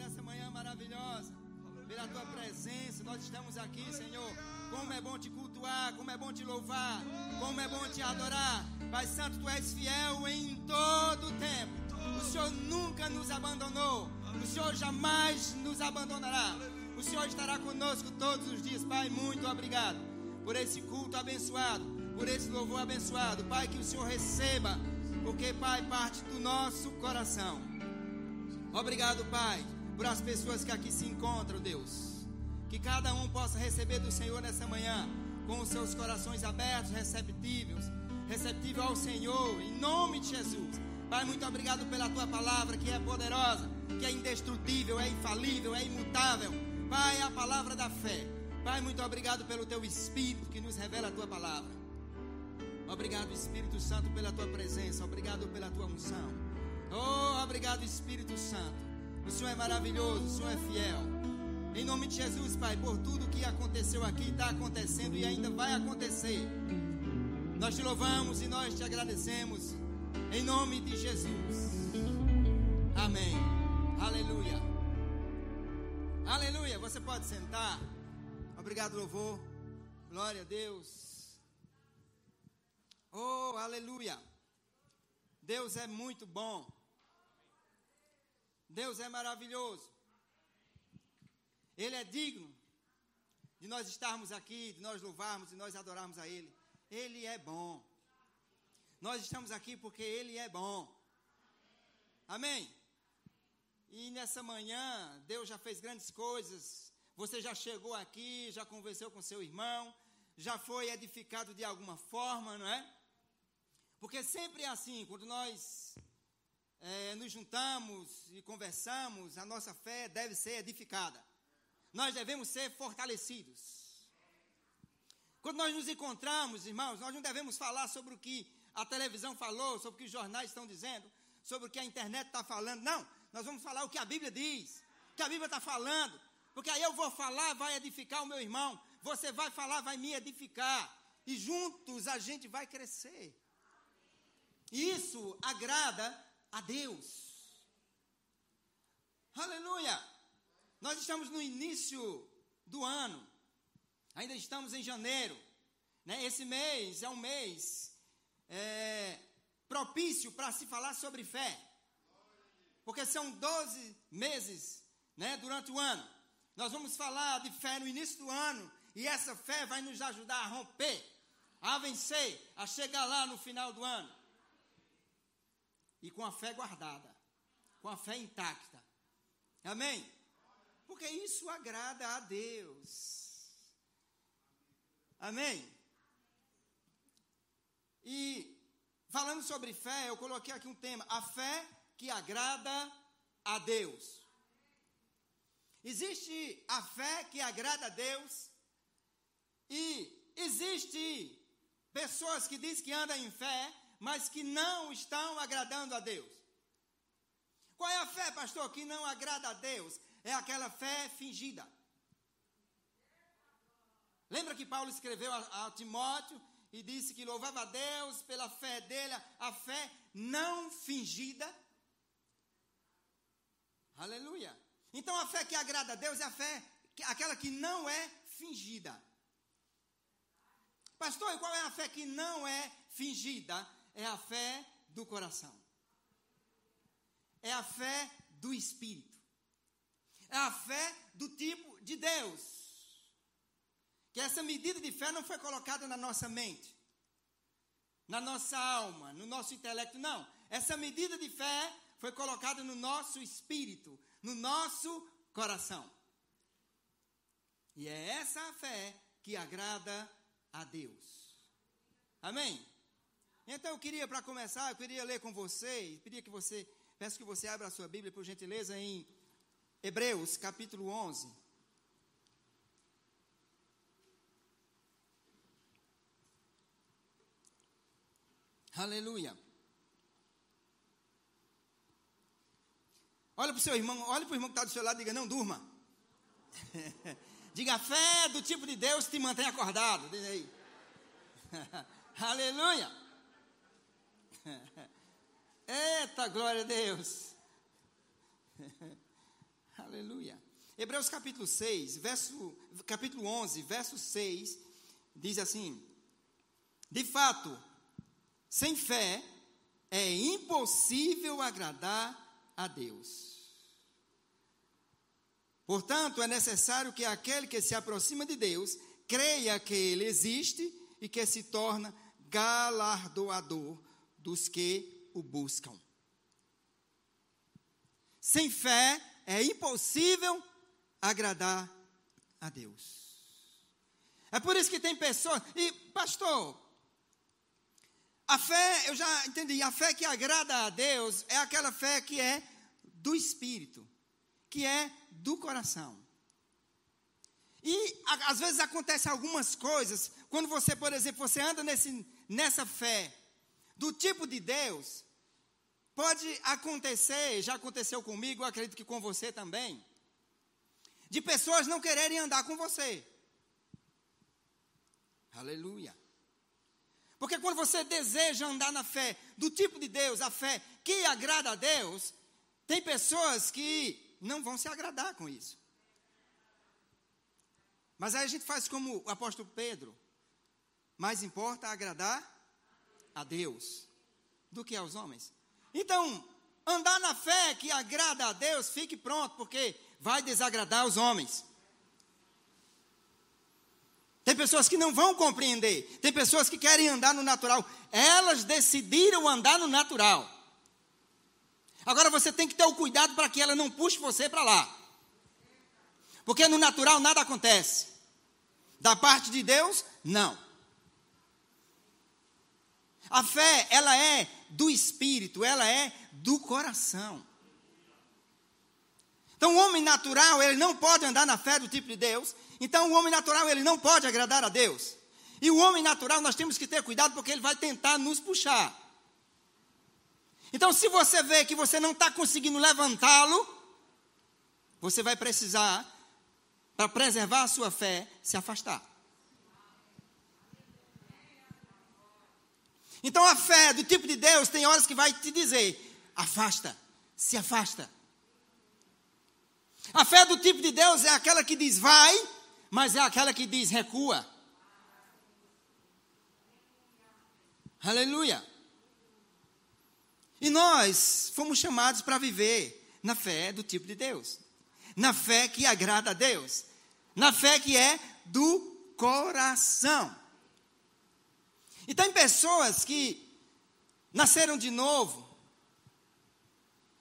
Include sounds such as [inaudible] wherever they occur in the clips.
por essa manhã maravilhosa, pela tua presença. Nós estamos aqui, Senhor. Como é bom te cultuar, como é bom te louvar, como é bom te adorar. Pai Santo, tu és fiel em todo o tempo. O Senhor nunca nos abandonou. O Senhor jamais nos abandonará. O Senhor estará conosco todos os dias. Pai, muito obrigado por esse culto abençoado, por esse louvor abençoado. Pai, que o Senhor receba, porque, Pai, parte do nosso coração. Obrigado, Pai, por as pessoas que aqui se encontram, Deus. Que cada um possa receber do Senhor nessa manhã, com os seus corações abertos, receptivos, receptível ao Senhor, em nome de Jesus. Pai, muito obrigado pela tua palavra que é poderosa, que é indestrutível, é infalível, é imutável. Pai, é a palavra da fé. Pai, muito obrigado pelo teu Espírito que nos revela a tua palavra. Obrigado, Espírito Santo, pela tua presença. Obrigado pela tua unção. Oh, obrigado, Espírito Santo. O Senhor é maravilhoso, o Senhor é fiel. Em nome de Jesus, Pai, por tudo que aconteceu aqui, está acontecendo e ainda vai acontecer. Nós te louvamos e nós te agradecemos. Em nome de Jesus. Amém. Aleluia. Aleluia. Você pode sentar. Obrigado, louvor. Glória a Deus. Oh, aleluia. Deus é muito bom. Deus é maravilhoso. Ele é digno de nós estarmos aqui, de nós louvarmos, de nós adorarmos a Ele. Ele é bom. Nós estamos aqui porque Ele é bom. Amém? E nessa manhã, Deus já fez grandes coisas. Você já chegou aqui, já conversou com seu irmão, já foi edificado de alguma forma, não é? Porque sempre é assim, quando nós é, nos juntamos e conversamos, a nossa fé deve ser edificada. Nós devemos ser fortalecidos. Quando nós nos encontramos, irmãos, nós não devemos falar sobre o que a televisão falou, sobre o que os jornais estão dizendo, sobre o que a internet está falando. Não, nós vamos falar o que a Bíblia diz, o que a Bíblia está falando, porque aí eu vou falar, vai edificar o meu irmão, você vai falar, vai me edificar, e juntos a gente vai crescer. Isso agrada a Deus. Aleluia! Nós estamos no início do ano, ainda estamos em janeiro. Né? Esse mês é um mês é, propício para se falar sobre fé. Porque são 12 meses né, durante o ano. Nós vamos falar de fé no início do ano. E essa fé vai nos ajudar a romper, a vencer, a chegar lá no final do ano. E com a fé guardada, com a fé intacta. Amém? Porque isso agrada a Deus. Amém? E falando sobre fé, eu coloquei aqui um tema: a fé que agrada a Deus. Existe a fé que agrada a Deus e existe pessoas que dizem que andam em fé, mas que não estão agradando a Deus. Qual é a fé, pastor, que não agrada a Deus? É aquela fé fingida. Lembra que Paulo escreveu a, a Timóteo e disse que louvava a Deus pela fé dele, a fé não fingida. Aleluia. Então a fé que agrada a Deus é a fé, aquela que não é fingida. Pastor, e qual é a fé que não é fingida? É a fé do coração. É a fé do Espírito. É a fé do tipo de Deus. Que essa medida de fé não foi colocada na nossa mente, na nossa alma, no nosso intelecto, não. Essa medida de fé foi colocada no nosso espírito, no nosso coração. E é essa a fé que agrada a Deus. Amém? Então eu queria, para começar, eu queria ler com você, queria que você, peço que você abra a sua Bíblia, por gentileza, em Hebreus, capítulo 11. Aleluia. Olha para o seu irmão, olha para o irmão que está do seu lado e diga, não durma. [laughs] diga, a fé do tipo de Deus te mantém acordado. Diz aí. [laughs] Aleluia. [laughs] Eita, glória a Deus. [laughs] Aleluia. Hebreus capítulo 6, verso, capítulo 11, verso 6, diz assim: De fato, sem fé é impossível agradar a Deus. Portanto, é necessário que aquele que se aproxima de Deus creia que Ele existe e que se torna galardoador dos que o buscam. Sem fé é impossível agradar a Deus. É por isso que tem pessoas. E, pastor, a fé, eu já entendi, a fé que agrada a Deus é aquela fé que é do espírito, que é do coração. E às vezes acontecem algumas coisas, quando você, por exemplo, você anda nesse, nessa fé do tipo de Deus, pode acontecer, já aconteceu comigo, eu acredito que com você também, de pessoas não quererem andar com você. Aleluia. Porque quando você deseja andar na fé do tipo de Deus, a fé que agrada a Deus, tem pessoas que não vão se agradar com isso. Mas aí a gente faz como o apóstolo Pedro. Mais importa agradar a Deus do que aos homens. Então, andar na fé que agrada a Deus, fique pronto, porque vai desagradar os homens. Tem pessoas que não vão compreender. Tem pessoas que querem andar no natural. Elas decidiram andar no natural. Agora você tem que ter o cuidado para que ela não puxe você para lá. Porque no natural nada acontece. Da parte de Deus, não. A fé, ela é do espírito, ela é do coração. Então, o homem natural, ele não pode andar na fé do tipo de Deus, então, o homem natural, ele não pode agradar a Deus. E o homem natural, nós temos que ter cuidado, porque ele vai tentar nos puxar. Então, se você vê que você não está conseguindo levantá-lo, você vai precisar, para preservar a sua fé, se afastar. Então, a fé do tipo de Deus tem horas que vai te dizer: afasta, se afasta. A fé do tipo de Deus é aquela que diz vai, mas é aquela que diz recua. Aleluia. E nós fomos chamados para viver na fé do tipo de Deus, na fé que agrada a Deus, na fé que é do coração. E tem pessoas que nasceram de novo.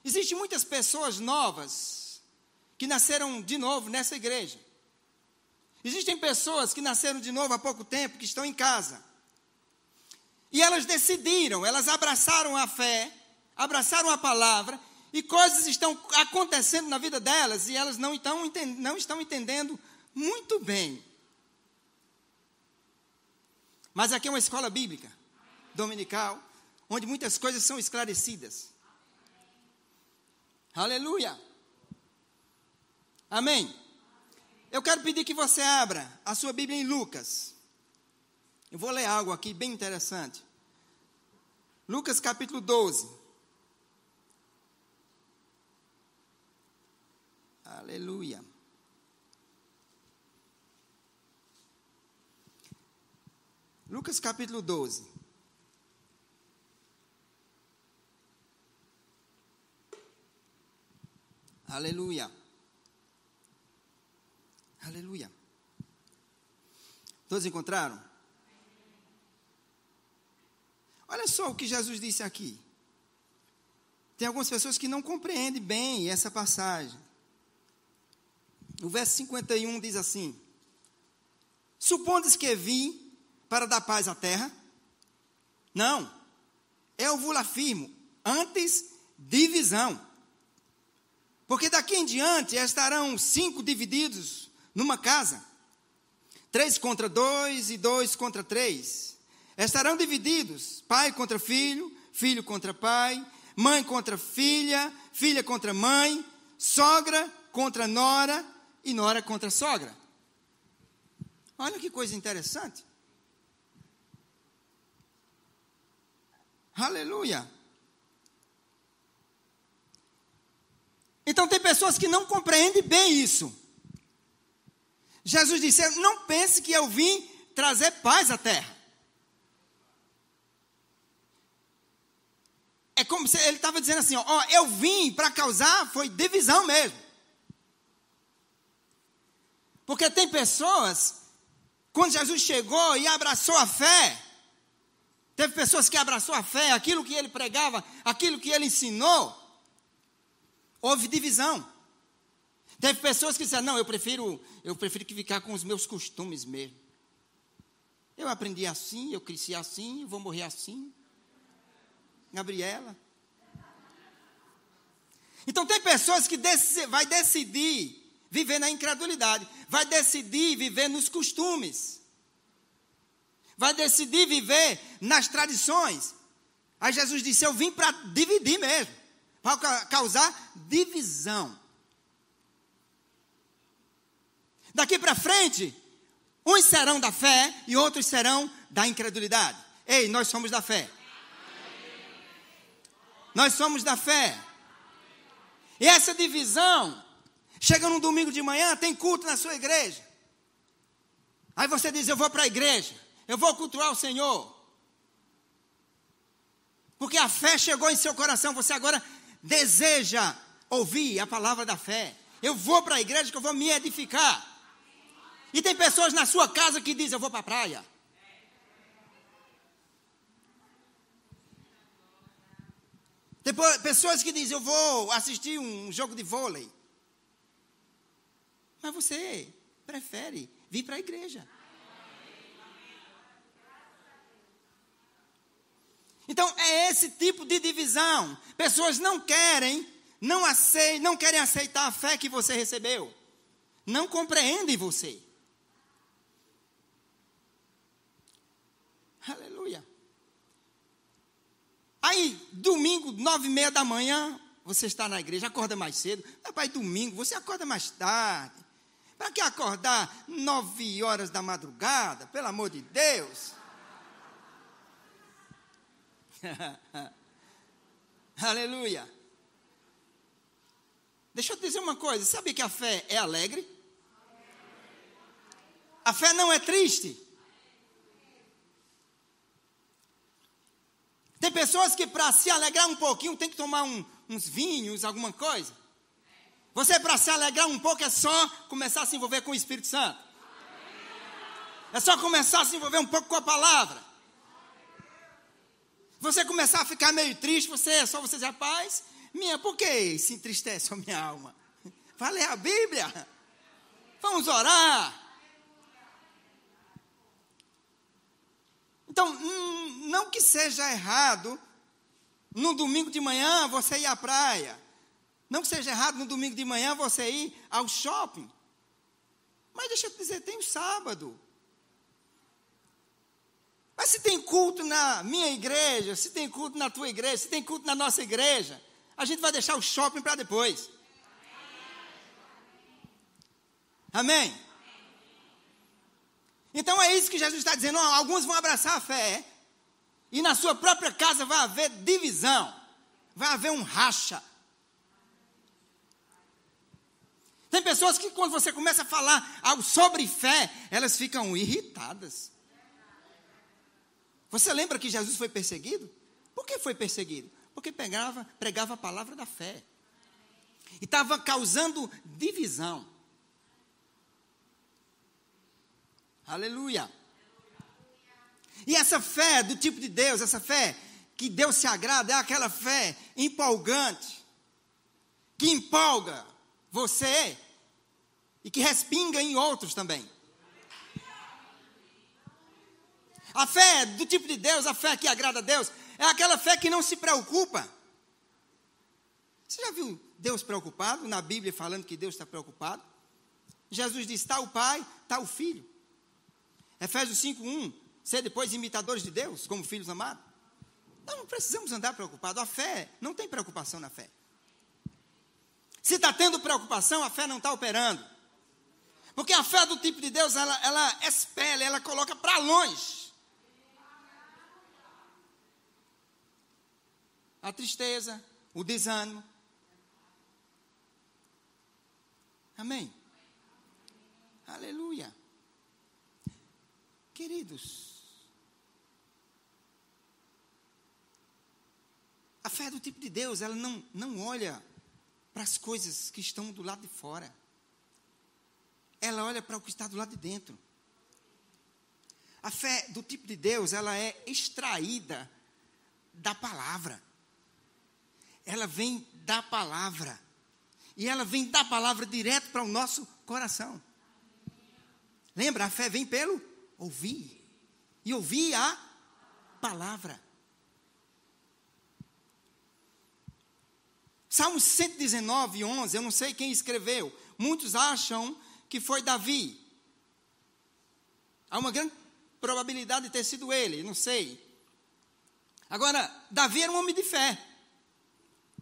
Existem muitas pessoas novas que nasceram de novo nessa igreja. Existem pessoas que nasceram de novo há pouco tempo, que estão em casa. E elas decidiram, elas abraçaram a fé, abraçaram a palavra, e coisas estão acontecendo na vida delas, e elas não estão, não estão entendendo muito bem. Mas aqui é uma escola bíblica, dominical, onde muitas coisas são esclarecidas. Aleluia. Amém. Eu quero pedir que você abra a sua Bíblia em Lucas. Eu vou ler algo aqui bem interessante. Lucas capítulo 12. Aleluia. Lucas capítulo 12. Aleluia. Aleluia. Todos encontraram? Olha só o que Jesus disse aqui. Tem algumas pessoas que não compreendem bem essa passagem. O verso 51 diz assim: Supondes que vim para dar paz à terra? Não, eu vos afirmo, antes divisão. Porque daqui em diante estarão cinco divididos numa casa. Três contra dois e dois contra três. Estarão divididos: pai contra filho, filho contra pai, mãe contra filha, filha contra mãe, sogra contra nora e nora contra sogra. Olha que coisa interessante. Aleluia. Então tem pessoas que não compreendem bem isso. Jesus disse: Não pense que eu vim trazer paz à terra. É como se ele estava dizendo assim: Ó, eu vim para causar, foi divisão mesmo. Porque tem pessoas, quando Jesus chegou e abraçou a fé, teve pessoas que abraçou a fé, aquilo que ele pregava, aquilo que ele ensinou, houve divisão. Teve pessoas que disseram, não, eu prefiro, eu prefiro que ficar com os meus costumes mesmo. Eu aprendi assim, eu cresci assim, eu vou morrer assim. Gabriela. Então tem pessoas que dec vai decidir viver na incredulidade, vai decidir viver nos costumes, vai decidir viver nas tradições. Aí Jesus disse: Eu vim para dividir mesmo, para causar divisão. Daqui para frente, uns serão da fé e outros serão da incredulidade. Ei, nós somos da fé. Nós somos da fé. E essa divisão chega num domingo de manhã, tem culto na sua igreja. Aí você diz: Eu vou para a igreja, eu vou cultuar o Senhor. Porque a fé chegou em seu coração, você agora deseja ouvir a palavra da fé. Eu vou para a igreja que eu vou me edificar. E tem pessoas na sua casa que dizem: Eu vou para a praia. Tem pessoas que dizem: Eu vou assistir um jogo de vôlei. Mas você prefere vir para a igreja. Então é esse tipo de divisão. Pessoas não querem, não aceitam, não querem aceitar a fé que você recebeu. Não compreendem você. Aleluia. Aí, domingo, nove e meia da manhã, você está na igreja, acorda mais cedo. Mas, pai, domingo, você acorda mais tarde. Para que acordar nove horas da madrugada? Pelo amor de Deus. [laughs] Aleluia. Deixa eu te dizer uma coisa: sabe que a fé é alegre? A fé não é triste. Tem pessoas que para se alegrar um pouquinho tem que tomar um, uns vinhos, alguma coisa. Você para se alegrar um pouco é só começar a se envolver com o Espírito Santo. É só começar a se envolver um pouco com a palavra. Você começar a ficar meio triste, você é só você dizer, rapaz, minha, por que se entristece a minha alma? Vai ler a Bíblia. Vamos orar. Então, hum, não que seja errado no domingo de manhã você ir à praia. Não que seja errado no domingo de manhã você ir ao shopping. Mas deixa eu te dizer, tem o sábado. Mas se tem culto na minha igreja, se tem culto na tua igreja, se tem culto na nossa igreja, a gente vai deixar o shopping para depois. Amém? Então é isso que Jesus está dizendo. alguns vão abraçar a fé, e na sua própria casa vai haver divisão, vai haver um racha. Tem pessoas que, quando você começa a falar sobre fé, elas ficam irritadas. Você lembra que Jesus foi perseguido? Por que foi perseguido? Porque pegava, pregava a palavra da fé. E estava causando divisão. Aleluia. E essa fé do tipo de Deus, essa fé que Deus se agrada, é aquela fé empolgante, que empolga você e que respinga em outros também. A fé do tipo de Deus, a fé que agrada a Deus, é aquela fé que não se preocupa. Você já viu Deus preocupado na Bíblia falando que Deus está preocupado? Jesus diz: está o Pai, está o Filho. Efésios 5:1, ser depois imitadores de Deus, como filhos amados. Nós não precisamos andar preocupados. A fé não tem preocupação na fé. Se está tendo preocupação, a fé não está operando. Porque a fé do tipo de Deus, ela, ela ela coloca para longe. A tristeza, o desânimo. Amém? Aleluia. Queridos, a fé do tipo de Deus, ela não, não olha para as coisas que estão do lado de fora. Ela olha para o que está do lado de dentro. A fé do tipo de Deus, ela é extraída da palavra. Ela vem da palavra. E ela vem da palavra direto para o nosso coração. Lembra, a fé vem pelo ouvir. E ouvir a palavra. Salmo 119, 11, eu não sei quem escreveu. Muitos acham que foi Davi. Há uma grande probabilidade de ter sido ele, não sei. Agora, Davi era um homem de fé.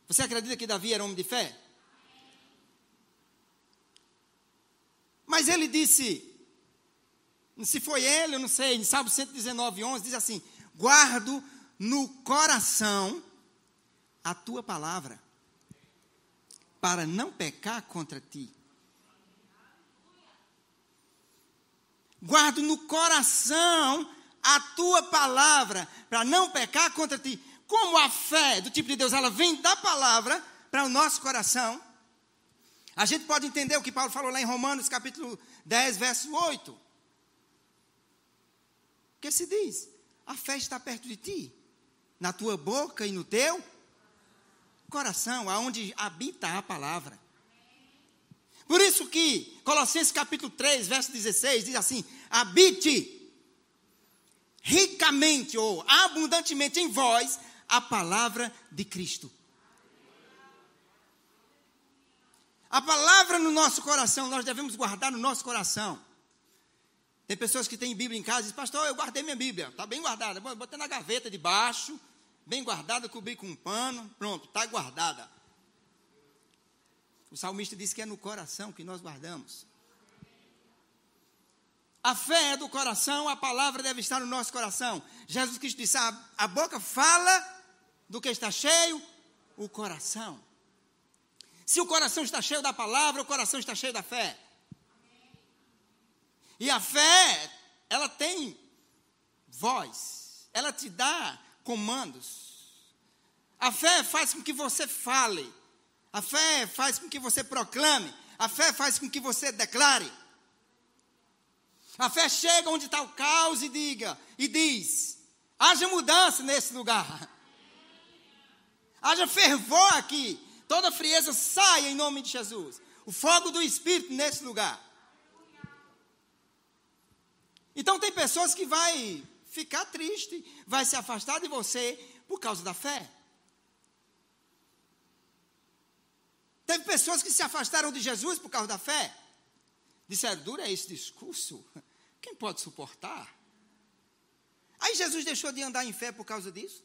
Você acredita que Davi era um homem de fé? Mas ele disse, se foi ele, eu não sei, em Salmo 119, 11, diz assim: Guardo no coração a tua palavra, para não pecar contra ti. Guardo no coração a tua palavra, para não pecar contra ti. Como a fé do tipo de Deus, ela vem da palavra para o nosso coração. A gente pode entender o que Paulo falou lá em Romanos, capítulo 10, verso 8. Que se diz: a fé está perto de ti, na tua boca e no teu coração, aonde habita a palavra. Por isso que Colossenses capítulo 3, verso 16 diz assim: habite ricamente ou abundantemente em vós a palavra de Cristo. A palavra no nosso coração, nós devemos guardar no nosso coração. Tem pessoas que têm Bíblia em casa e dizem, pastor, eu guardei minha Bíblia, está bem guardada. Botei na gaveta de baixo, bem guardada, cobri com um pano, pronto, está guardada. O salmista diz que é no coração que nós guardamos. A fé é do coração, a palavra deve estar no nosso coração. Jesus Cristo disse: a, a boca fala do que está cheio, o coração. Se o coração está cheio da palavra, o coração está cheio da fé. E a fé, ela tem voz, ela te dá comandos. A fé faz com que você fale, a fé faz com que você proclame, a fé faz com que você declare. A fé chega onde está o caos e diga, e diz: haja mudança nesse lugar. Haja fervor aqui. Toda frieza saia em nome de Jesus. O fogo do Espírito nesse lugar. Então tem pessoas que vai ficar triste, vai se afastar de você por causa da fé. Teve pessoas que se afastaram de Jesus por causa da fé. Disseram, dura é esse discurso. Quem pode suportar? Aí Jesus deixou de andar em fé por causa disso.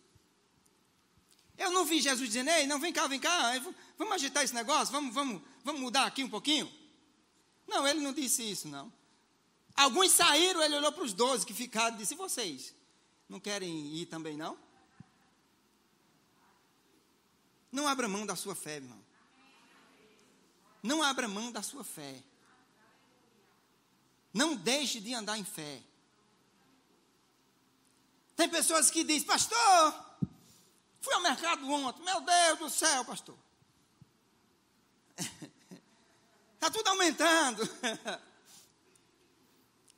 Eu não vi Jesus dizendo, ei, não, vem cá, vem cá, vamos agitar esse negócio, vamos, vamos, vamos mudar aqui um pouquinho. Não, ele não disse isso, não. Alguns saíram, ele olhou para os doze que ficaram e disse, vocês? Não querem ir também, não? Não abra mão da sua fé, irmão. Não abra mão da sua fé. Não deixe de andar em fé. Tem pessoas que dizem, pastor, fui ao mercado ontem, meu Deus do céu, pastor. Está [laughs] tudo aumentando. [laughs]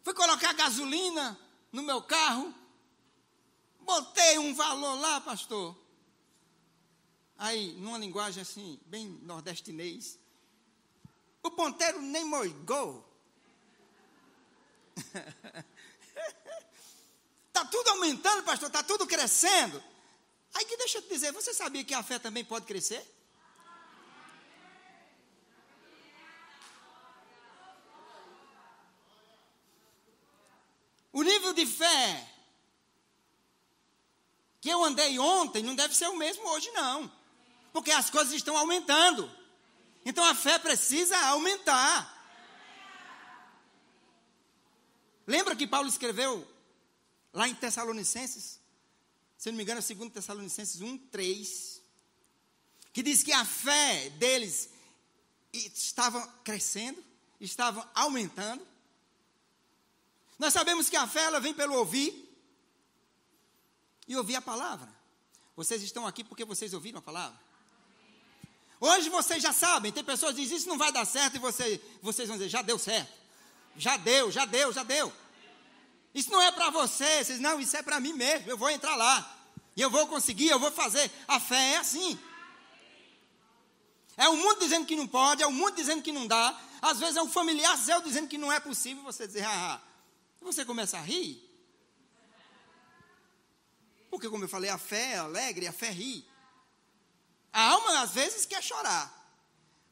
Fui colocar gasolina no meu carro, botei um valor lá, pastor. Aí, numa linguagem assim, bem nordestinês, o ponteiro nem morgou. Está [laughs] tudo aumentando, pastor, está tudo crescendo. Aí que deixa eu te dizer, você sabia que a fé também pode crescer? O nível de fé que eu andei ontem não deve ser o mesmo hoje, não. Porque as coisas estão aumentando. Então a fé precisa aumentar. Lembra que Paulo escreveu lá em Tessalonicenses? Se não me engano, é 2 Tessalonicenses 1, 3. Que diz que a fé deles estavam crescendo, estavam aumentando. Nós sabemos que a fé ela vem pelo ouvir e ouvir a palavra. Vocês estão aqui porque vocês ouviram a palavra? Hoje vocês já sabem, tem pessoas que dizem isso não vai dar certo e você, vocês vão dizer, já deu certo. Já deu, já deu, já deu. Isso não é para vocês, não, isso é para mim mesmo, eu vou entrar lá. E eu vou conseguir, eu vou fazer. A fé é assim. É o mundo dizendo que não pode, é o mundo dizendo que não dá. Às vezes é um familiar seu dizendo que não é possível, você dizer, ah, e você começa a rir. Porque, como eu falei, a fé é alegre, a fé ri. A alma, às vezes, quer chorar.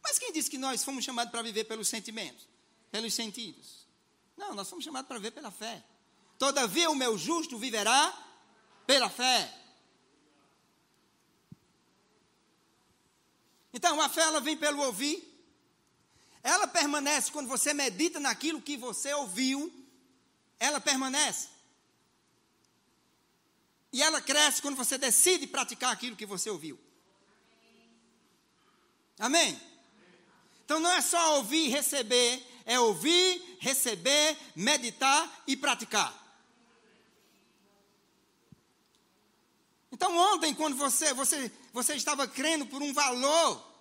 Mas quem disse que nós fomos chamados para viver pelos sentimentos, pelos sentidos? Não, nós fomos chamados para viver pela fé. Todavia, o meu justo viverá pela fé. Então, a fé ela vem pelo ouvir. Ela permanece quando você medita naquilo que você ouviu. Ela permanece. E ela cresce quando você decide praticar aquilo que você ouviu. Amém? Então não é só ouvir e receber, é ouvir, receber, meditar e praticar. Então ontem, quando você, você, você estava crendo por um valor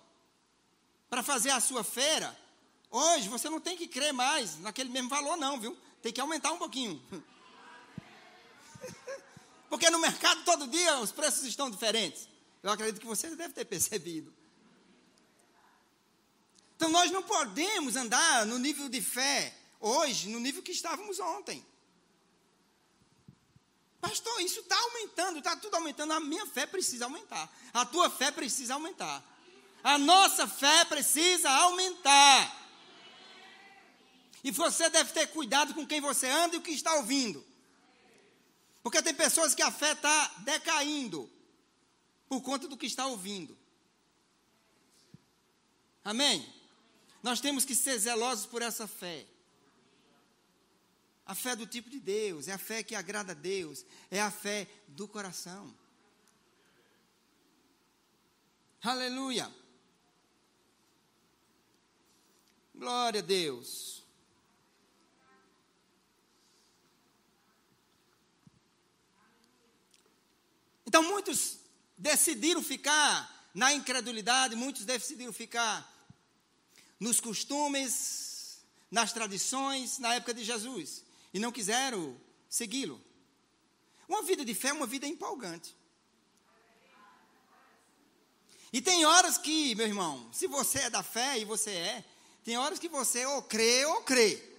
para fazer a sua feira, hoje você não tem que crer mais naquele mesmo valor, não, viu? Tem que aumentar um pouquinho. [laughs] Porque no mercado todo dia os preços estão diferentes. Eu acredito que você deve ter percebido. Então nós não podemos andar no nível de fé hoje, no nível que estávamos ontem. Pastor, isso está aumentando, está tudo aumentando. A minha fé precisa aumentar. A tua fé precisa aumentar. A nossa fé precisa aumentar. E você deve ter cuidado com quem você anda e o que está ouvindo. Porque tem pessoas que a fé está decaindo por conta do que está ouvindo. Amém? Nós temos que ser zelosos por essa fé. A fé do tipo de Deus, é a fé que agrada a Deus, é a fé do coração. Aleluia. Glória a Deus. Então muitos decidiram ficar na incredulidade, muitos decidiram ficar nos costumes, nas tradições, na época de Jesus e não quiseram segui-lo. Uma vida de fé é uma vida empolgante. E tem horas que, meu irmão, se você é da fé e você é, tem horas que você ou crê ou crê.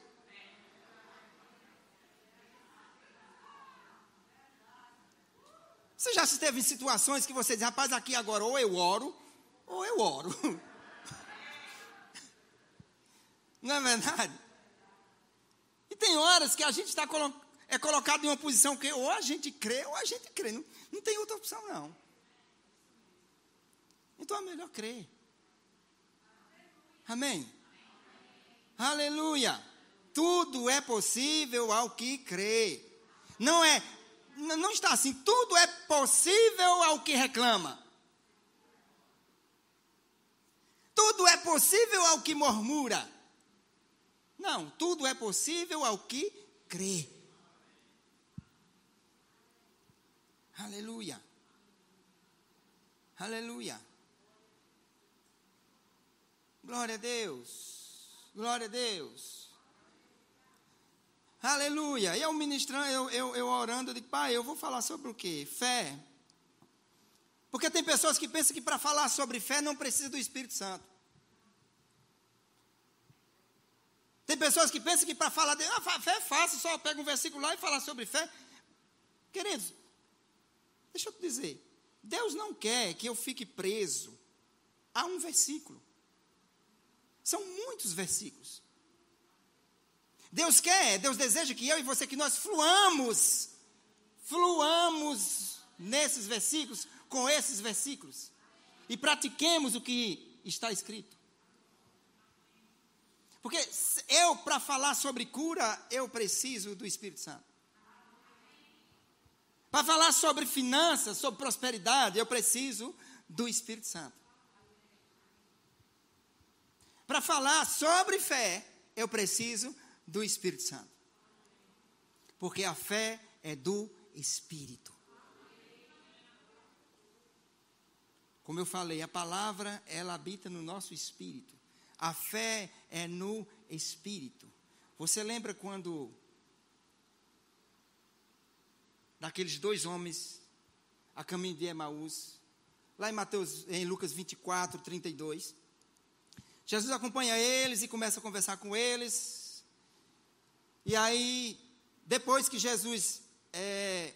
Você já esteve em situações que você diz, rapaz, aqui agora ou eu oro, ou eu oro. [laughs] Não é verdade? Tem horas que a gente está colo é colocado em uma posição que ou a gente crê ou a gente crê. Não, não tem outra opção, não. Então é melhor crer. Amém? Aleluia. Tudo é possível ao que crê. Não é, não está assim. Tudo é possível ao que reclama. Tudo é possível ao que murmura. Não, tudo é possível ao que crê. Aleluia. Aleluia. Glória a Deus. Glória a Deus. Aleluia. E eu ministrando, eu, eu, eu orando, eu digo, pai, eu vou falar sobre o quê? Fé. Porque tem pessoas que pensam que para falar sobre fé não precisa do Espírito Santo. Tem pessoas que pensam que para falar de ah, fé é fácil, só pega um versículo lá e falar sobre fé. Queridos, deixa eu te dizer, Deus não quer que eu fique preso a um versículo. São muitos versículos. Deus quer, Deus deseja que eu e você, que nós fluamos, fluamos nesses versículos, com esses versículos, e pratiquemos o que está escrito. Porque eu, para falar sobre cura, eu preciso do Espírito Santo. Para falar sobre finanças, sobre prosperidade, eu preciso do Espírito Santo. para falar sobre fé, eu preciso do Espírito Santo. Porque a fé é do Espírito. Como eu falei, a palavra, ela habita no nosso espírito. A fé é no espírito. Você lembra quando daqueles dois homens a caminho de Emaús, lá em Mateus, em Lucas 24, 32. Jesus acompanha eles e começa a conversar com eles. E aí, depois que Jesus é,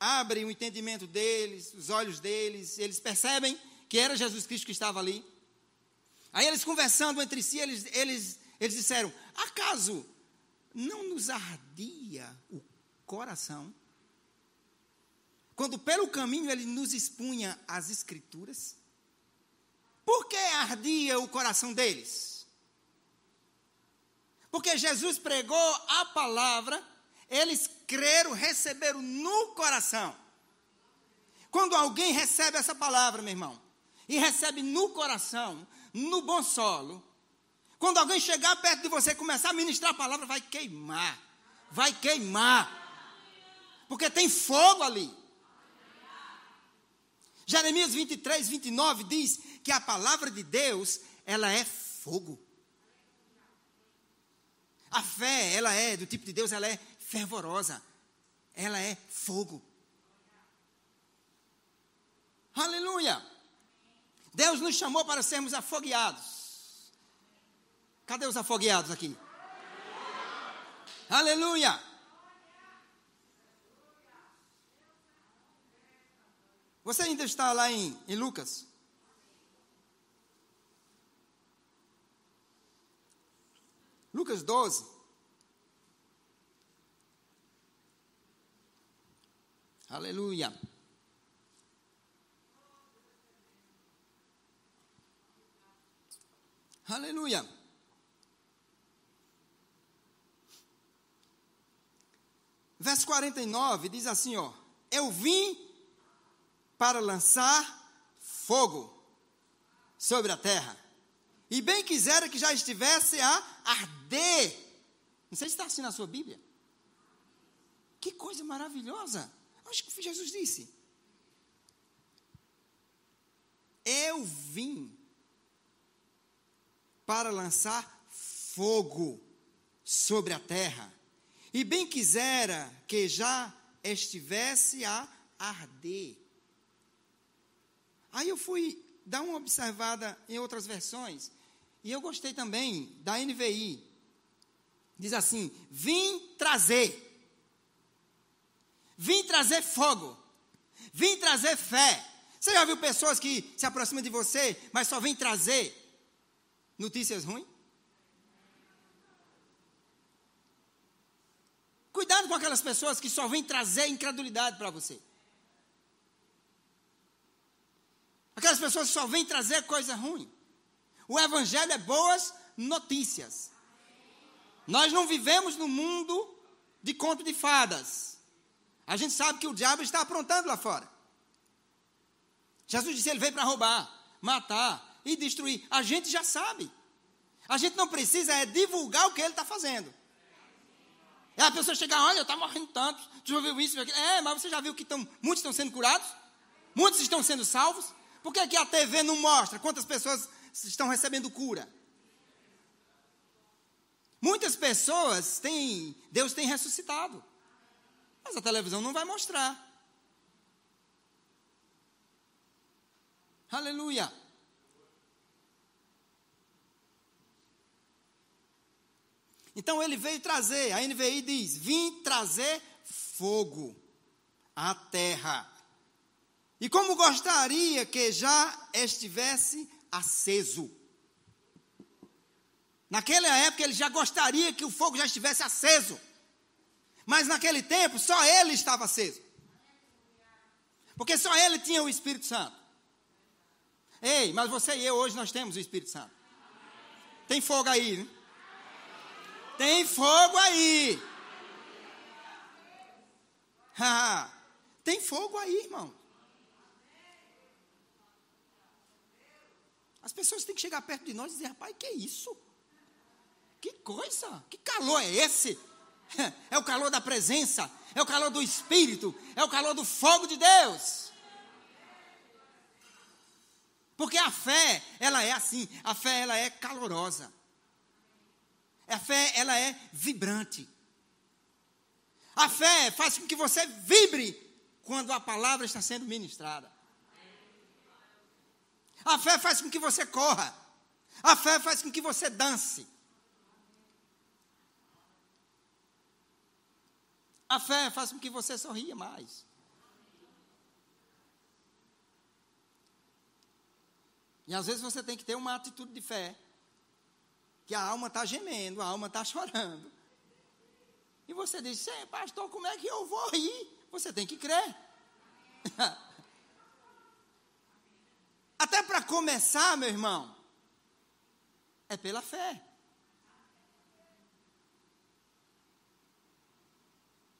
abre o entendimento deles, os olhos deles, eles percebem que era Jesus Cristo que estava ali. Aí eles conversando entre si, eles, eles, eles disseram: Acaso não nos ardia o coração? Quando pelo caminho ele nos expunha as Escrituras? Por que ardia o coração deles? Porque Jesus pregou a palavra eles creram, receberam no coração. Quando alguém recebe essa palavra, meu irmão, e recebe no coração, no bom solo, quando alguém chegar perto de você e começar a ministrar a palavra, vai queimar. Vai queimar. Porque tem fogo ali. Jeremias 23, 29 diz que a palavra de Deus, ela é fogo. A fé, ela é do tipo de Deus, ela é fervorosa. Ela é fogo. Aleluia! Deus nos chamou para sermos afogueados. Cadê os afogueados aqui? Aleluia! Você ainda está lá em, em Lucas? Lucas 12. Aleluia. Aleluia. Verso 49 diz assim, ó: Eu vim para lançar fogo sobre a terra. E bem quisera que já estivesse a arder. Não sei se está assim na sua Bíblia. Que coisa maravilhosa. Acho que Jesus disse. Eu vim para lançar fogo sobre a terra, e bem quisera que já estivesse a arder. Aí eu fui dar uma observada em outras versões, e eu gostei também da NVI. Diz assim: vim trazer Vim trazer fogo. Vim trazer fé. Você já viu pessoas que se aproximam de você, mas só vêm trazer notícias ruins? Cuidado com aquelas pessoas que só vêm trazer incredulidade para você. Aquelas pessoas que só vêm trazer coisa ruim. O Evangelho é boas notícias. Nós não vivemos no mundo de conto de fadas. A gente sabe que o diabo está aprontando lá fora. Jesus disse: Ele veio para roubar, matar e destruir. A gente já sabe. A gente não precisa é divulgar o que ele está fazendo. É a pessoa chegar, olha, está morrendo tanto. Tu já viu isso? É, mas você já viu que tão, muitos estão sendo curados? Muitos estão sendo salvos? Por que, que a TV não mostra quantas pessoas estão recebendo cura? Muitas pessoas têm, Deus tem ressuscitado. Mas a televisão não vai mostrar. Aleluia. Então ele veio trazer, a NVI diz: vim trazer fogo à terra. E como gostaria que já estivesse aceso. Naquela época ele já gostaria que o fogo já estivesse aceso. Mas naquele tempo só ele estava aceso. Porque só ele tinha o Espírito Santo. Ei, mas você e eu hoje nós temos o Espírito Santo. Tem fogo aí, né? Tem fogo aí. [laughs] tem fogo aí, irmão. As pessoas têm que chegar perto de nós e dizer: rapaz, que é isso? Que coisa, que calor é esse? [laughs] É o calor da presença, é o calor do Espírito, é o calor do fogo de Deus. Porque a fé, ela é assim, a fé ela é calorosa. A fé ela é vibrante. A fé faz com que você vibre quando a palavra está sendo ministrada. A fé faz com que você corra. A fé faz com que você dance. A fé faz com que você sorria mais. E às vezes você tem que ter uma atitude de fé. Que a alma está gemendo, a alma está chorando. E você diz, pastor, como é que eu vou rir? Você tem que crer. [laughs] Até para começar, meu irmão, é pela fé.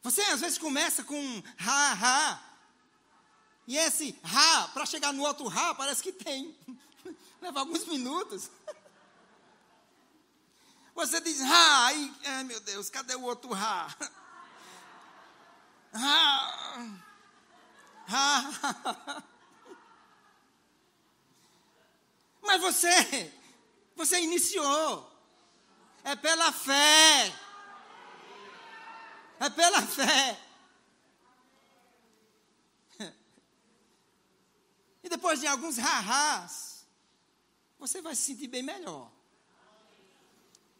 Você às vezes começa com ha, ha. E esse ha, para chegar no outro ha, parece que tem. [laughs] Leva alguns minutos. [laughs] Você diz e, ai meu Deus, cadê o outro ha? [laughs] Ha. Ha. [laughs] Mas você, você iniciou. É pela fé. É pela fé. [laughs] E depois de alguns rarás, você vai se sentir bem melhor.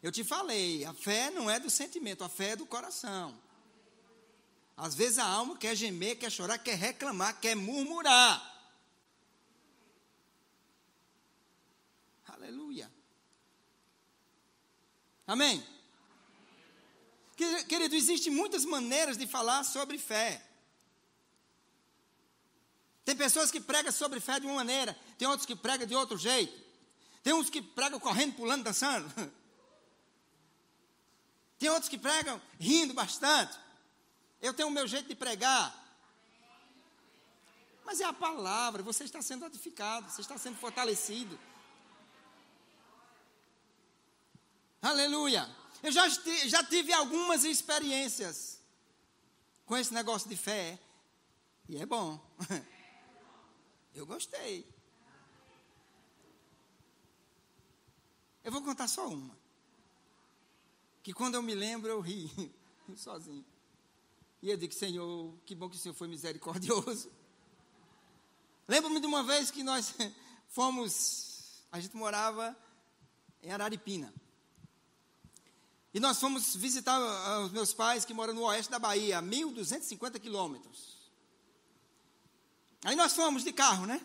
Eu te falei, a fé não é do sentimento, a fé é do coração. Às vezes a alma quer gemer, quer chorar, quer reclamar, quer murmurar. Aleluia. Amém? Querido, existem muitas maneiras de falar sobre fé. Tem pessoas que pregam sobre fé de uma maneira, tem outros que pregam de outro jeito. Tem uns que pregam correndo, pulando, dançando. [laughs] Tem outros que pregam rindo bastante. Eu tenho o meu jeito de pregar. Mas é a palavra, você está sendo edificado, você está sendo fortalecido. Aleluia. Eu já, já tive algumas experiências com esse negócio de fé. E é bom. [laughs] Eu gostei. Eu vou contar só uma. Que quando eu me lembro, eu ri, [laughs] sozinho. E eu digo, Senhor, que bom que o Senhor foi misericordioso. Lembro-me de uma vez que nós [laughs] fomos, a gente morava em Araripina. E nós fomos visitar ah, os meus pais que moram no oeste da Bahia, a 1.250 quilômetros. Aí nós fomos de carro, né?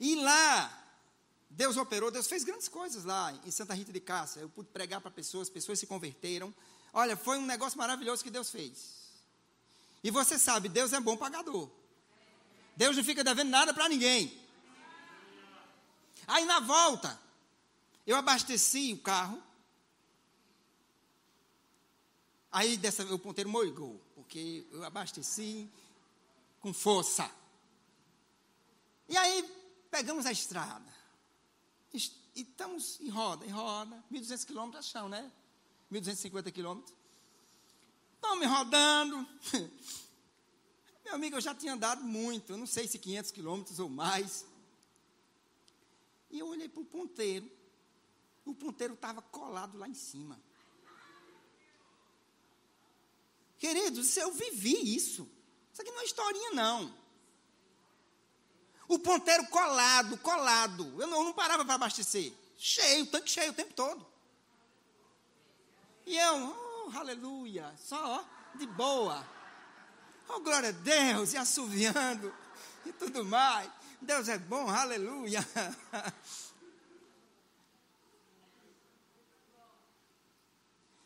E lá, Deus operou, Deus fez grandes coisas lá em Santa Rita de Cássia. Eu pude pregar para pessoas, pessoas se converteram. Olha, foi um negócio maravilhoso que Deus fez. E você sabe, Deus é bom pagador. Deus não fica devendo nada para ninguém. Aí na volta, eu abasteci o carro Aí dessa vez o ponteiro morgou, porque eu abasteci com força. E aí pegamos a estrada. E estamos em roda, em roda. 1.200 quilômetros chão, né? 1.250 quilômetros. Estamos rodando. [laughs] Meu amigo, eu já tinha andado muito, eu não sei se 500 quilômetros ou mais. E eu olhei para o ponteiro. O ponteiro estava colado lá em cima. Queridos, eu vivi isso. Isso aqui não é historinha, não. O ponteiro colado, colado. Eu não, eu não parava para abastecer. Cheio, tanque cheio o tempo todo. E eu, oh, aleluia, só ó, de boa. Oh, glória a Deus, e assoviando e tudo mais. Deus é bom, aleluia.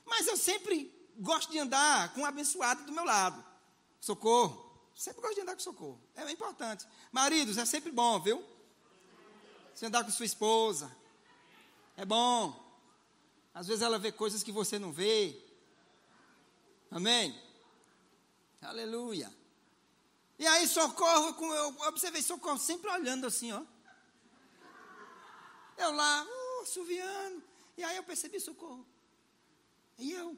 Mas eu sempre gosto de andar com um abençoado do meu lado. Socorro. Sempre gosto de andar com socorro. É importante. Maridos, é sempre bom, viu? Você andar com sua esposa. É bom. Às vezes ela vê coisas que você não vê. Amém? Aleluia. E aí, socorro, eu observei socorro sempre olhando assim, ó. eu lá, uh, suviando. E aí eu percebi socorro. E eu.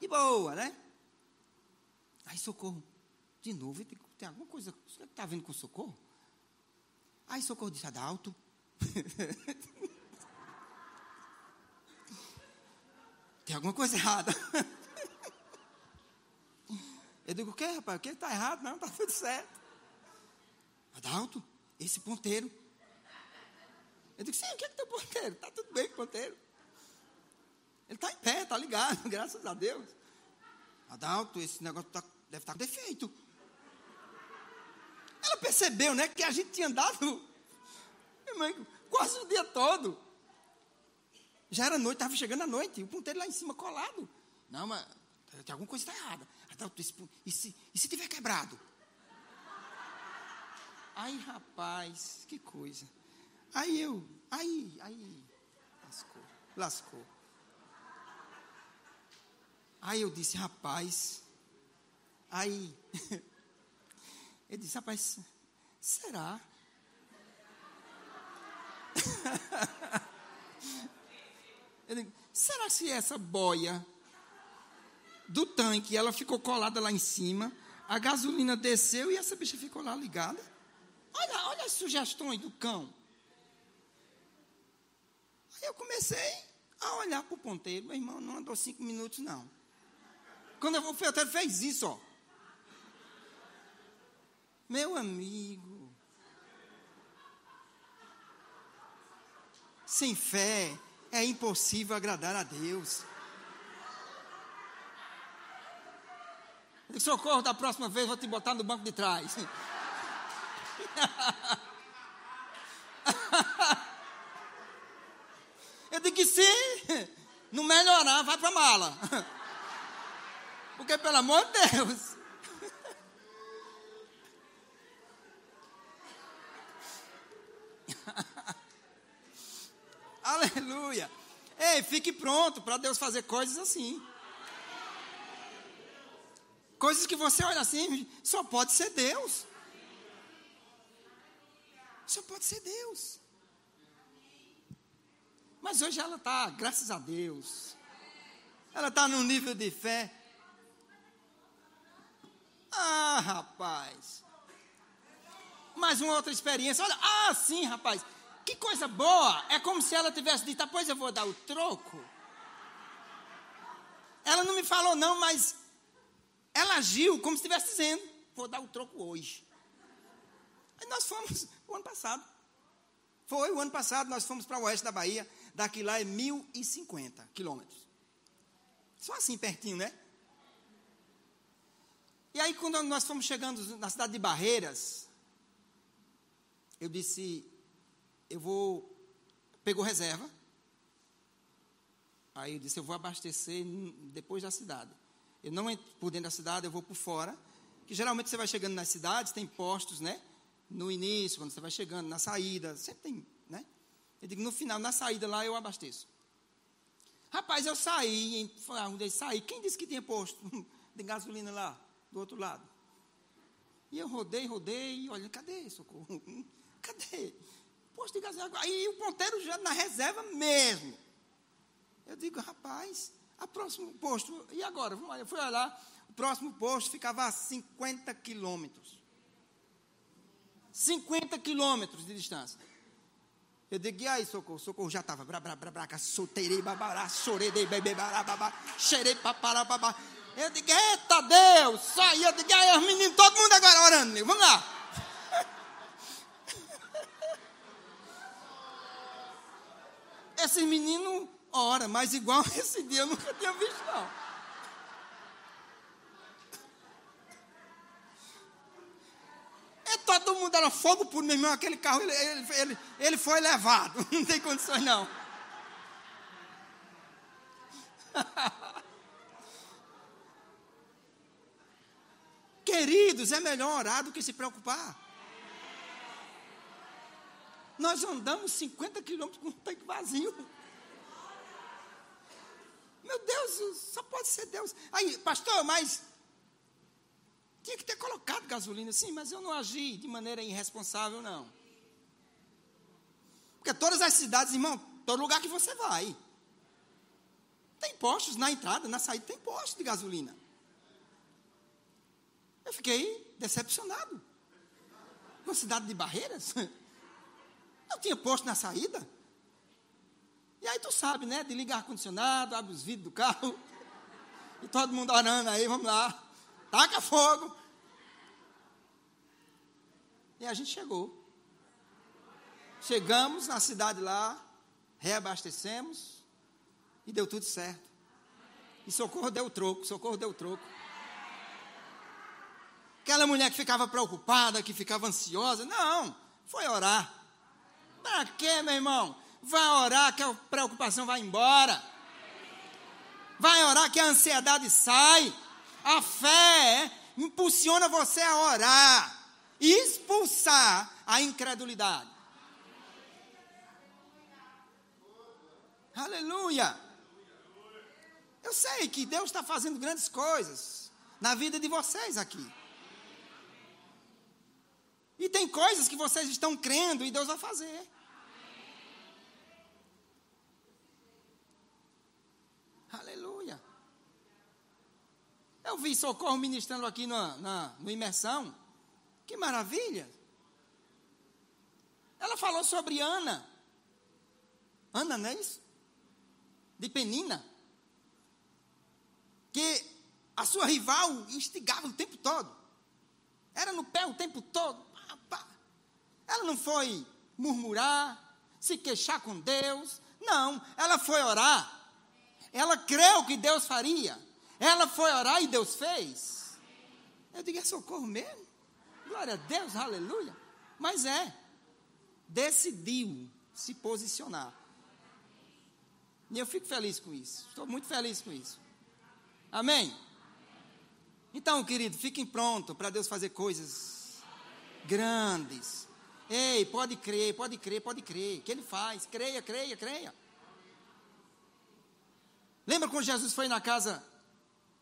De boa, né? Aí socorro. De novo, tem alguma coisa. Você está vindo com socorro? Aí socorro disse, Adalto. [laughs] tem alguma coisa errada. [laughs] Eu digo, o que, rapaz? O que está errado? Não, está tudo certo. Adalto, esse ponteiro. Eu digo, sim, o que é que tem ponteiro? Está tudo bem com o ponteiro. Ele está em pé, está ligado, [laughs] graças a Deus. Adalto, esse negócio tá, deve estar tá com defeito. Ela percebeu, né, que a gente tinha andado quase o dia todo. Já era noite, estava chegando a noite, o ponteiro lá em cima colado. Não, mas tem alguma coisa está errada. E se, e se tiver quebrado? Ai, rapaz, que coisa. Aí eu, aí, aí, lascou, lascou. Aí eu disse, rapaz, aí, [laughs] eu disse, rapaz, será? [laughs] eu digo, será que essa boia do tanque, ela ficou colada lá em cima, a gasolina desceu e essa bicha ficou lá ligada. Olha, olha as sugestões do cão. Aí eu comecei a olhar para o ponteiro, meu irmão, não andou cinco minutos, não. Quando eu, o ponteiro fez isso, ó. Meu amigo. Sem fé é impossível agradar a Deus. Eu disse, socorro, da próxima vez vou te botar no banco de trás. [laughs] Eu digo que se não melhorar, vai para mala. [laughs] Porque, pelo amor de Deus. Aleluia. Ei, fique pronto para Deus fazer coisas assim. Coisas que você olha assim, só pode ser Deus. Só pode ser Deus. Mas hoje ela está, graças a Deus. Ela está num nível de fé. Ah, rapaz. Mais uma outra experiência. Olha, ah, sim, rapaz. Que coisa boa. É como se ela tivesse dito, ah, pois eu vou dar o troco. Ela não me falou, não, mas ela agiu como se estivesse dizendo: vou dar o troco hoje. Aí nós fomos o ano passado. Foi o ano passado, nós fomos para o oeste da Bahia. Daqui lá é 1.050 quilômetros. Só assim pertinho, né? E aí, quando nós fomos chegando na cidade de Barreiras, eu disse: eu vou. Pegou reserva. Aí eu disse: eu vou abastecer depois da cidade. Eu não entro por dentro da cidade, eu vou por fora. Que geralmente você vai chegando nas cidades, tem postos, né? No início, quando você vai chegando, na saída, sempre tem, né? Eu digo, no final, na saída lá eu abasteço. Rapaz, eu saí, eu saí, quem disse que tinha posto [laughs] de gasolina lá, do outro lado? E eu rodei, rodei, olha, cadê, socorro? [laughs] Cadê? Posto de gasolina. Aí o ponteiro já na reserva mesmo. Eu digo, rapaz, a próximo posto, e agora? Eu fui olhar, o próximo posto ficava a 50 quilômetros. 50 quilômetros de distância. Eu digo, e aí, socorro? Socorro já estava. Bra, bra, bra, bra, solteirei, babará, chorei, bebê, bará, babá, cheirei, papará, babá. Eu digo, eita Deus, sai. Eu digo, aí, os meninos, todo mundo agora orando. Vamos lá. Esses meninos Ora, mas igual [laughs] esse dia eu nunca tinha visto, não. E todo mundo era fogo por meu irmão, aquele carro, ele, ele, ele, ele foi levado. [laughs] Não tem condições, não. [laughs] Queridos, é melhor orar do que se preocupar. Nós andamos 50 quilômetros com um tanque vazio. Meu Deus, só pode ser Deus. Aí, pastor, mas tinha que ter colocado gasolina. Sim, mas eu não agi de maneira irresponsável, não. Porque todas as cidades, irmão, todo lugar que você vai, tem postos na entrada, na saída, tem postos de gasolina. Eu fiquei decepcionado. Uma cidade de barreiras. [laughs] Não tinha posto na saída. E aí tu sabe, né? De ligar ar-condicionado, abre os vidros do carro. E todo mundo orando aí, vamos lá. Taca fogo. E a gente chegou. Chegamos na cidade lá, reabastecemos e deu tudo certo. E socorro deu troco, socorro deu troco. Aquela mulher que ficava preocupada, que ficava ansiosa, não, foi orar. Para quê, meu irmão? Vai orar que a preocupação vai embora. Vai orar que a ansiedade sai. A fé impulsiona você a orar e expulsar a incredulidade. Aleluia. Eu sei que Deus está fazendo grandes coisas na vida de vocês aqui. E tem coisas que vocês estão crendo e Deus vai fazer. Aleluia. Eu vi Socorro ministrando aqui na, na, no Imersão. Que maravilha. Ela falou sobre Ana. Ana, não é isso? De Penina. Que a sua rival instigava o tempo todo. Era no pé o tempo todo. Ela não foi murmurar, se queixar com Deus. Não, ela foi orar. Ela creu que Deus faria. Ela foi orar e Deus fez. Eu digo, é socorro mesmo? Glória a Deus, aleluia. Mas é. Decidiu se posicionar. E eu fico feliz com isso. Estou muito feliz com isso. Amém? Então, querido, fiquem prontos para Deus fazer coisas grandes. Ei, pode crer, pode crer, pode crer. Que Ele faz. Creia, creia, creia. Lembra quando Jesus foi na casa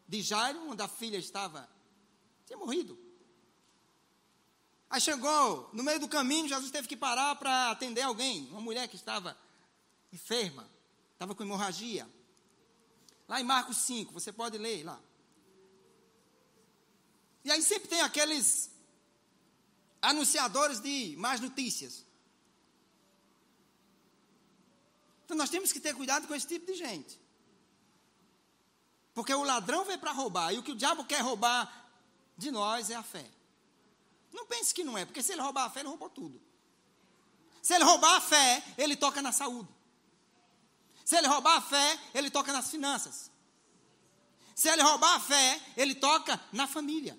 de Jairo, onde a filha estava? Tinha morrido. Aí chegou, no meio do caminho, Jesus teve que parar para atender alguém, uma mulher que estava enferma, estava com hemorragia. Lá em Marcos 5, você pode ler lá. E aí sempre tem aqueles anunciadores de más notícias. Então nós temos que ter cuidado com esse tipo de gente. Porque o ladrão veio para roubar, e o que o diabo quer roubar de nós é a fé. Não pense que não é, porque se ele roubar a fé, ele roubou tudo. Se ele roubar a fé, ele toca na saúde. Se ele roubar a fé, ele toca nas finanças. Se ele roubar a fé, ele toca na família.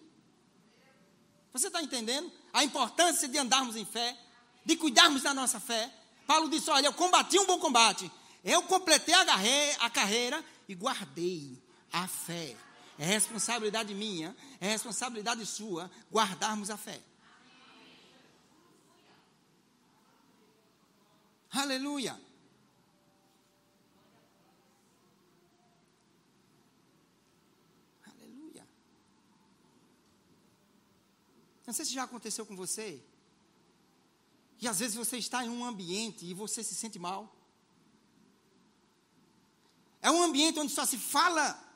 Você está entendendo a importância de andarmos em fé, de cuidarmos da nossa fé? Paulo disse: Olha, eu combati um bom combate, eu completei a, carreira e guardei a fé. É responsabilidade minha, é responsabilidade sua guardarmos a fé. Aleluia. Aleluia. Não sei se já aconteceu com você. E às vezes você está em um ambiente e você se sente mal. É um ambiente onde só se fala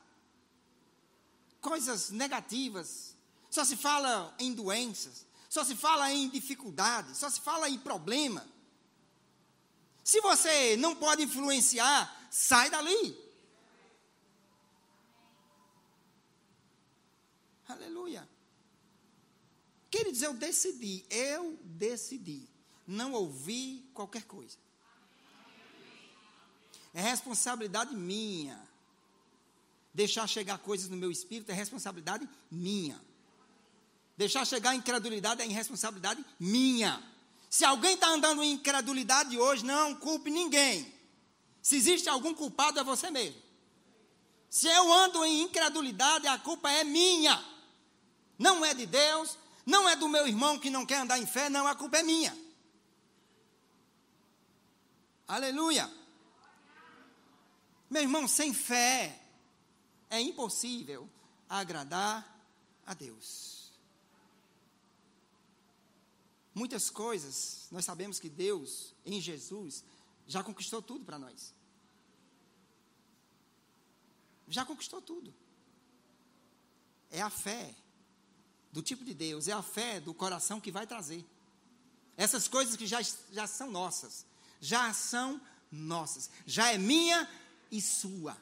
coisas negativas, só se fala em doenças, só se fala em dificuldades, só se fala em problema. Se você não pode influenciar, sai dali. Aleluia. Queridos, eu decidi, eu decidi não ouvir qualquer coisa. É responsabilidade minha Deixar chegar coisas no meu espírito é responsabilidade minha. Deixar chegar incredulidade é irresponsabilidade minha. Se alguém está andando em incredulidade hoje, não culpe ninguém. Se existe algum culpado, é você mesmo. Se eu ando em incredulidade, a culpa é minha. Não é de Deus, não é do meu irmão que não quer andar em fé, não, a culpa é minha. Aleluia. Meu irmão, sem fé, é impossível agradar a Deus. muitas coisas, nós sabemos que Deus, em Jesus, já conquistou tudo para nós. Já conquistou tudo. É a fé do tipo de Deus, é a fé do coração que vai trazer. Essas coisas que já, já são nossas, já são nossas, já é minha e sua.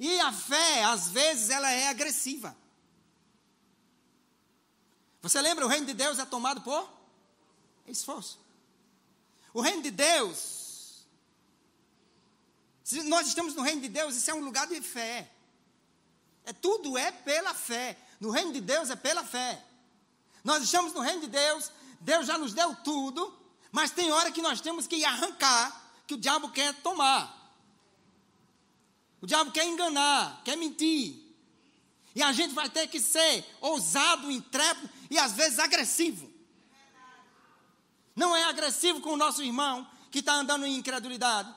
E a fé, às vezes, ela é agressiva. Você lembra, o reino de Deus é tomado por esforço. O reino de Deus, se nós estamos no reino de Deus, isso é um lugar de fé. É tudo é pela fé. No reino de Deus é pela fé. Nós estamos no reino de Deus, Deus já nos deu tudo, mas tem hora que nós temos que arrancar, que o diabo quer tomar. O diabo quer enganar, quer mentir. E a gente vai ter que ser ousado, intrépido e às vezes agressivo. Não é agressivo com o nosso irmão que está andando em incredulidade.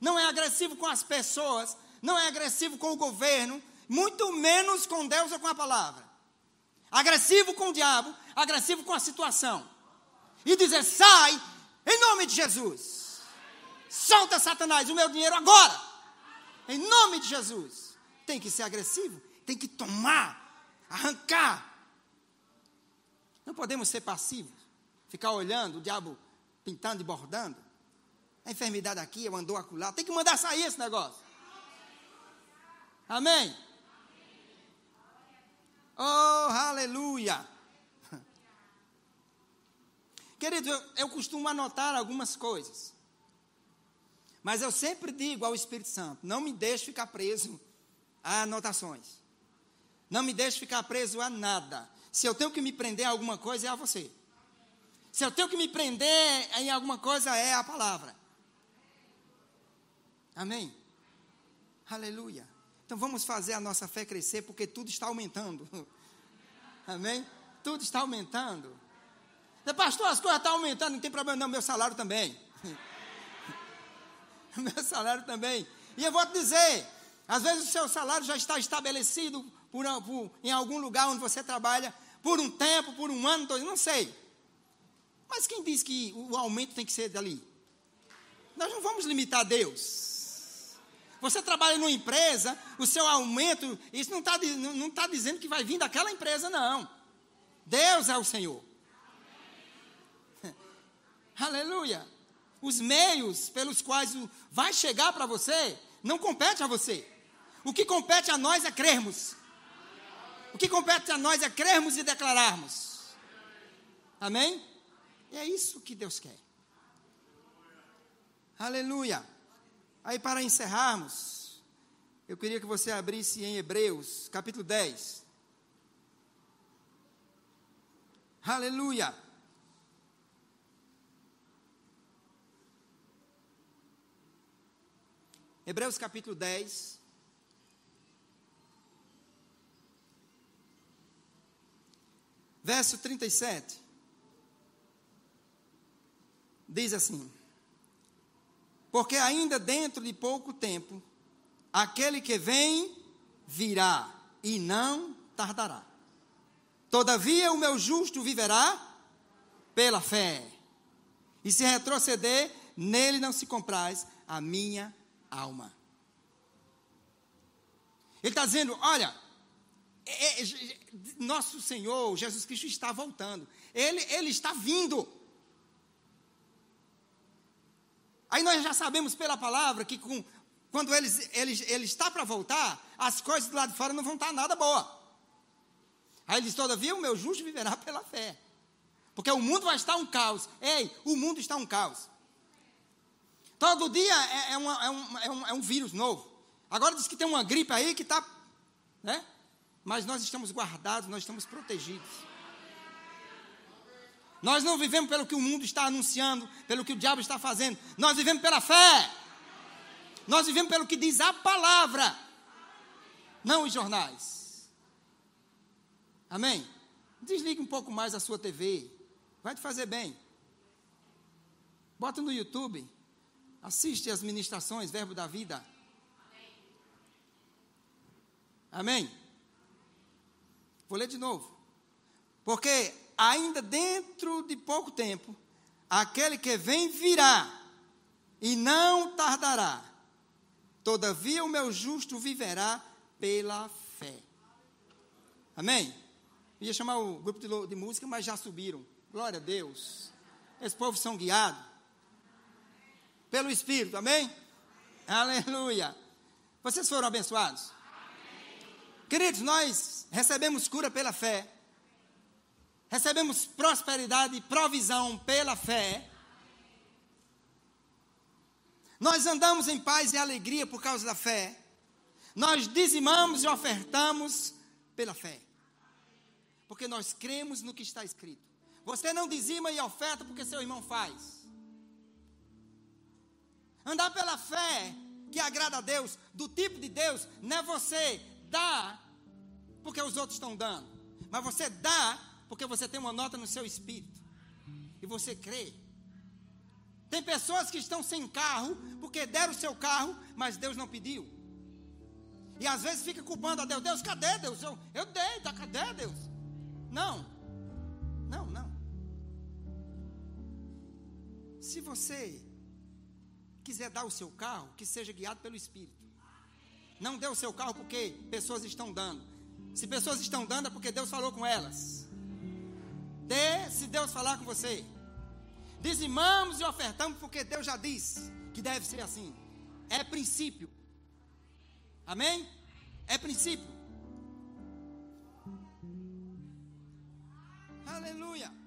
Não é agressivo com as pessoas. Não é agressivo com o governo. Muito menos com Deus ou com a palavra. Agressivo com o diabo. Agressivo com a situação. E dizer: sai, em nome de Jesus. Solta Satanás, o meu dinheiro agora. Em nome de Jesus. Tem que ser agressivo. Tem que tomar, arrancar. Não podemos ser passivos ficar olhando o diabo pintando e bordando. A enfermidade aqui, eu andou acolá. Tem que mandar sair esse negócio. Amém? Oh, aleluia! Querido, eu, eu costumo anotar algumas coisas. Mas eu sempre digo ao Espírito Santo: não me deixe ficar preso a anotações. Não me deixe ficar preso a nada. Se eu tenho que me prender a alguma coisa, é a você. Se eu tenho que me prender em alguma coisa, é a palavra. Amém? Aleluia. Então vamos fazer a nossa fé crescer, porque tudo está aumentando. [laughs] Amém? Tudo está aumentando. Pastor, as coisas estão aumentando, não tem problema, não, meu salário também. [laughs] meu salário também. E eu vou te dizer, às vezes o seu salário já está estabelecido por, por, em algum lugar onde você trabalha, por um tempo, por um ano, não sei. Mas quem diz que o aumento tem que ser dali? Nós não vamos limitar Deus. Você trabalha numa empresa, o seu aumento, isso não está não tá dizendo que vai vir daquela empresa, não. Deus é o Senhor. [laughs] Aleluia. Os meios pelos quais vai chegar para você, não compete a você. O que compete a nós é crermos. O que compete a nós é crermos e declararmos. Amém? É isso que Deus quer. Aleluia. Aí, para encerrarmos, eu queria que você abrisse em Hebreus, capítulo 10. Aleluia. Hebreus capítulo 10. Verso 37 diz assim: Porque ainda dentro de pouco tempo, aquele que vem virá e não tardará. Todavia o meu justo viverá pela fé. E se retroceder, nele não se compraz a minha alma. Ele está dizendo: olha, é, é, nosso Senhor Jesus Cristo está voltando. Ele, ele está vindo. Aí nós já sabemos pela palavra que com, quando ele, ele, ele está para voltar, as coisas do lado de fora não vão estar nada boa. Aí ele diz: Todavia, o meu justo viverá pela fé. Porque o mundo vai estar um caos. Ei, o mundo está um caos. Todo dia é, é, uma, é, um, é, um, é um vírus novo. Agora diz que tem uma gripe aí que está. Né? Mas nós estamos guardados, nós estamos protegidos. Nós não vivemos pelo que o mundo está anunciando, pelo que o diabo está fazendo. Nós vivemos pela fé. Nós vivemos pelo que diz a palavra, não os jornais. Amém? Desligue um pouco mais a sua TV. Vai te fazer bem. Bota no YouTube. Assiste as ministrações, Verbo da Vida. Amém? Vou ler de novo. Porque ainda dentro de pouco tempo, aquele que vem virá e não tardará. Todavia o meu justo viverá pela fé. Amém? Ia chamar o grupo de, de música, mas já subiram. Glória a Deus. Esse povo são guiados pelo Espírito. Amém? Aleluia. Vocês foram abençoados? Queridos, nós recebemos cura pela fé. Recebemos prosperidade e provisão pela fé. Nós andamos em paz e alegria por causa da fé. Nós dizimamos e ofertamos pela fé. Porque nós cremos no que está escrito. Você não dizima e oferta porque seu irmão faz. Andar pela fé que agrada a Deus, do tipo de Deus, não é você dar porque os outros estão dando, mas você dá porque você tem uma nota no seu espírito e você crê. Tem pessoas que estão sem carro porque deram o seu carro, mas Deus não pediu. E às vezes fica culpando a Deus: Deus, cadê Deus? Eu, eu dei, tá, cadê Deus? Não, não, não. Se você quiser dar o seu carro, que seja guiado pelo Espírito. Não dê o seu carro porque pessoas estão dando. Se pessoas estão dando é porque Deus falou com elas. Dê se Deus falar com você. Dizimamos e ofertamos porque Deus já disse que deve ser assim. É princípio. Amém? É princípio. Aleluia.